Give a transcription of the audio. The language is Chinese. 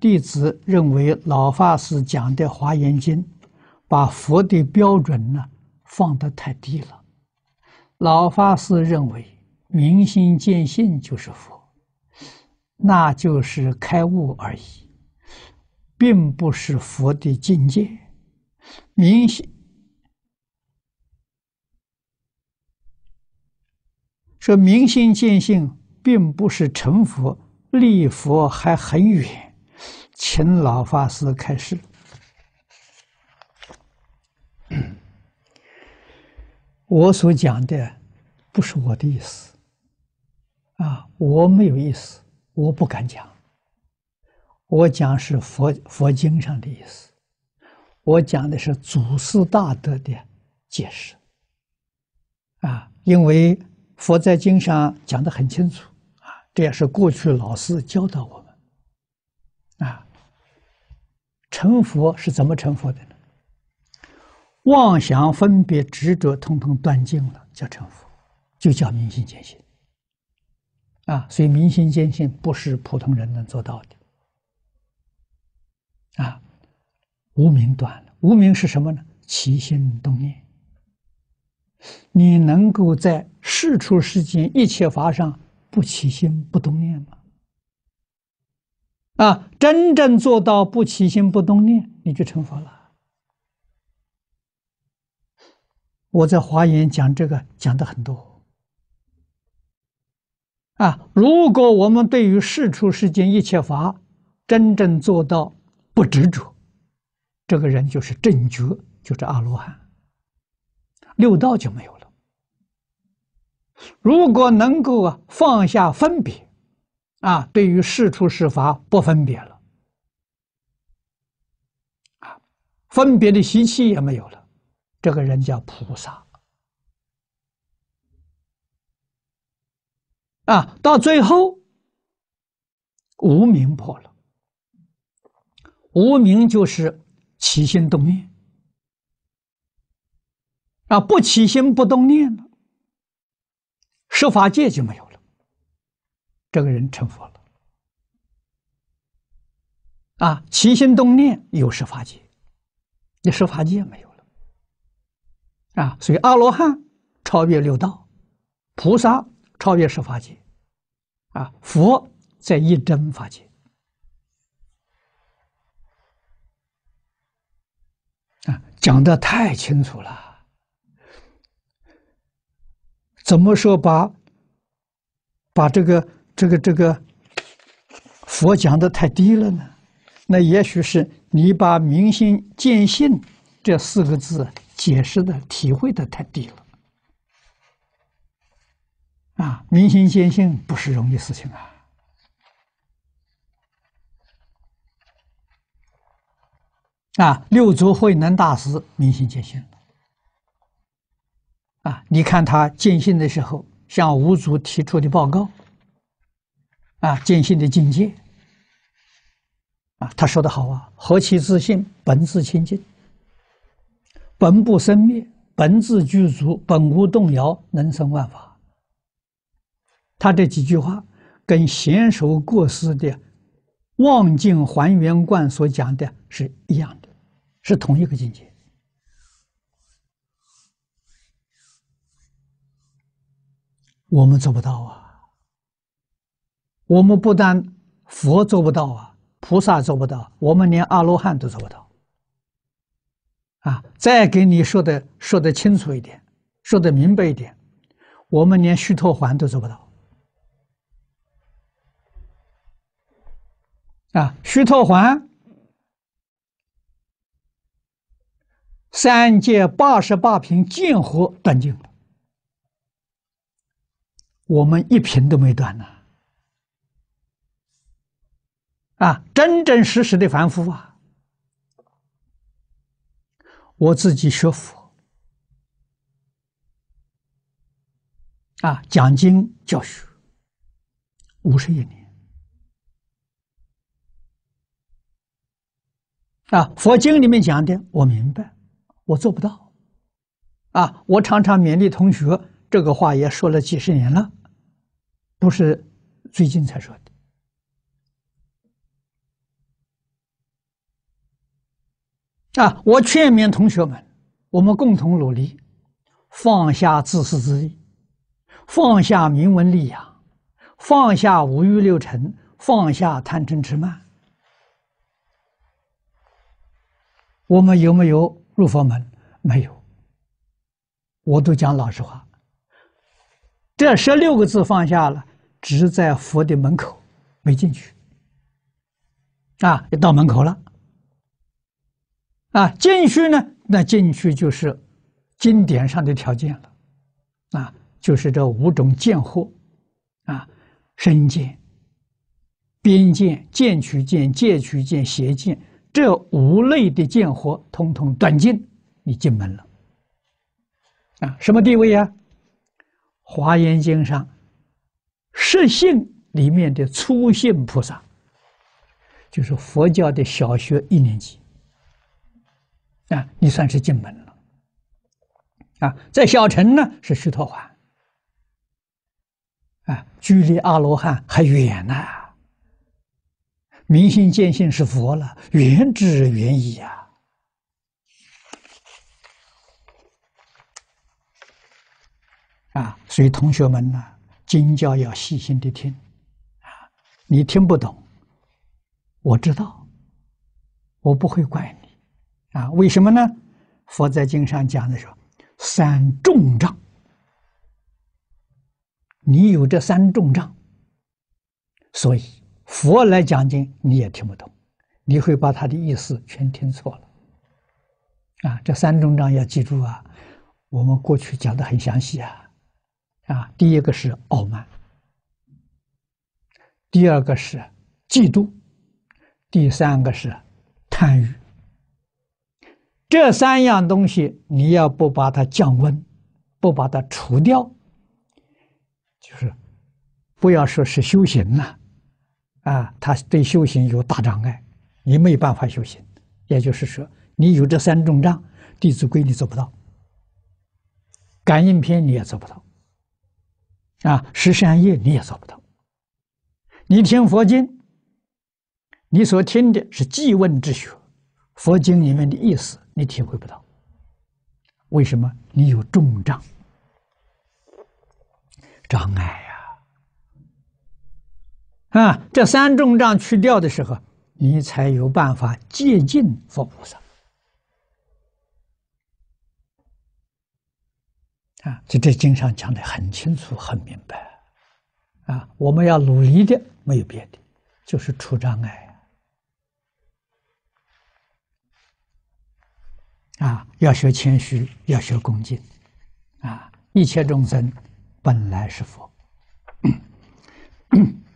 弟子认为老法师讲的《华严经》，把佛的标准呢放得太低了。老法师认为，明心见性就是佛，那就是开悟而已，并不是佛的境界。明心说明心见性，并不是成佛，离佛还很远。请老法师开示。我所讲的不是我的意思，啊，我没有意思，我不敢讲。我讲是佛佛经上的意思，我讲的是祖师大德的解释，啊，因为佛在经上讲的很清楚，啊，这也是过去老师教导我们，啊。成佛是怎么成佛的呢？妄想、分别、执着，通通断尽了，叫成佛，就叫明心见性。啊，所以明心见性不是普通人能做到的。啊，无明断了，无明是什么呢？起心动念。你能够在事出世间一切法上不起心不动念吗？啊，真正做到不起心不动念，你就成佛了。我在华严讲这个讲的很多。啊，如果我们对于世出世间一切法真正做到不执着，这个人就是正觉，就是阿罗汉，六道就没有了。如果能够啊放下分别。啊，对于是出是法不分别了，啊，分别的习气也没有了，这个人叫菩萨。啊，到最后无明破了，无明就是起心动念，啊，不起心不动念了，十法界就没有了。这个人成佛了，啊，起心动念有十法界，你十法界没有了，啊，所以阿罗汉超越六道，菩萨超越十法界，啊，佛在一真法界，啊，讲得太清楚了，怎么说把把这个？这个这个佛讲的太低了呢，那也许是你把“明心见性”这四个字解释的、体会的太低了。啊，明心见性不是容易事情啊！啊，六祖慧能大师明心见性。啊，你看他见性的时候，向五祖提出的报告。啊，见性的境界，啊，他说的好啊，何其自信，本自清净，本不生灭，本自具足，本无动摇，能生万法。他这几句话跟贤首过失的《望境还原观》所讲的是一样的，是同一个境界。我们做不到啊。我们不但佛做不到啊，菩萨做不到，我们连阿罗汉都做不到。啊，再给你说的说的清楚一点，说的明白一点，我们连须陀洹都做不到。啊，须陀洹三界八十八品见惑断尽，我们一品都没断呢。啊，真真实实的凡夫啊！我自己学佛啊，讲经教学五十一年啊，佛经里面讲的我明白，我做不到啊！我常常勉励同学，这个话也说了几十年了，不是最近才说的。啊，我劝勉同学们，我们共同努力，放下自私自利，放下名闻利养，放下五欲六尘，放下贪嗔痴慢。我们有没有入佛门？没有。我都讲老实话。这十六个字放下了，只在佛的门口，没进去。啊，也到门口了。啊，进去呢？那进去就是经典上的条件了。啊，就是这五种见惑，啊，身见、边见、见取见、戒取见、邪见，这五类的见惑，通通断尽，你进门了。啊，什么地位呀？《华严经》上，实性里面的初性菩萨，就是佛教的小学一年级，啊，你算是进门了，啊，在小乘呢是须陀洹，啊，距离阿罗汉还远呢，明心见性是佛了，原之原矣啊。啊，所以同学们呢，经教要细心的听，啊，你听不懂，我知道，我不会怪你，啊，为什么呢？佛在经上讲的时候，三重障，你有这三重障，所以佛来讲经你也听不懂，你会把他的意思全听错了，啊，这三重障要记住啊，我们过去讲的很详细啊。啊，第一个是傲慢，第二个是嫉妒，第三个是贪欲。这三样东西，你要不把它降温，不把它除掉，就是不要说是修行了，啊，他对修行有大障碍，你没办法修行。也就是说，你有这三种障，《弟子规》你做不到，《感应篇》你也做不到。啊，十善业你也做不到。你听佛经，你所听的是记问之学，佛经里面的意思你体会不到。为什么？你有重障，障碍呀！啊，这三重障去掉的时候，你才有办法接近佛菩萨。啊，这这经上讲的很清楚、很明白，啊，我们要努力的，没有别的，就是除障碍，啊要学谦虚要学恭敬啊一切众生本来是佛。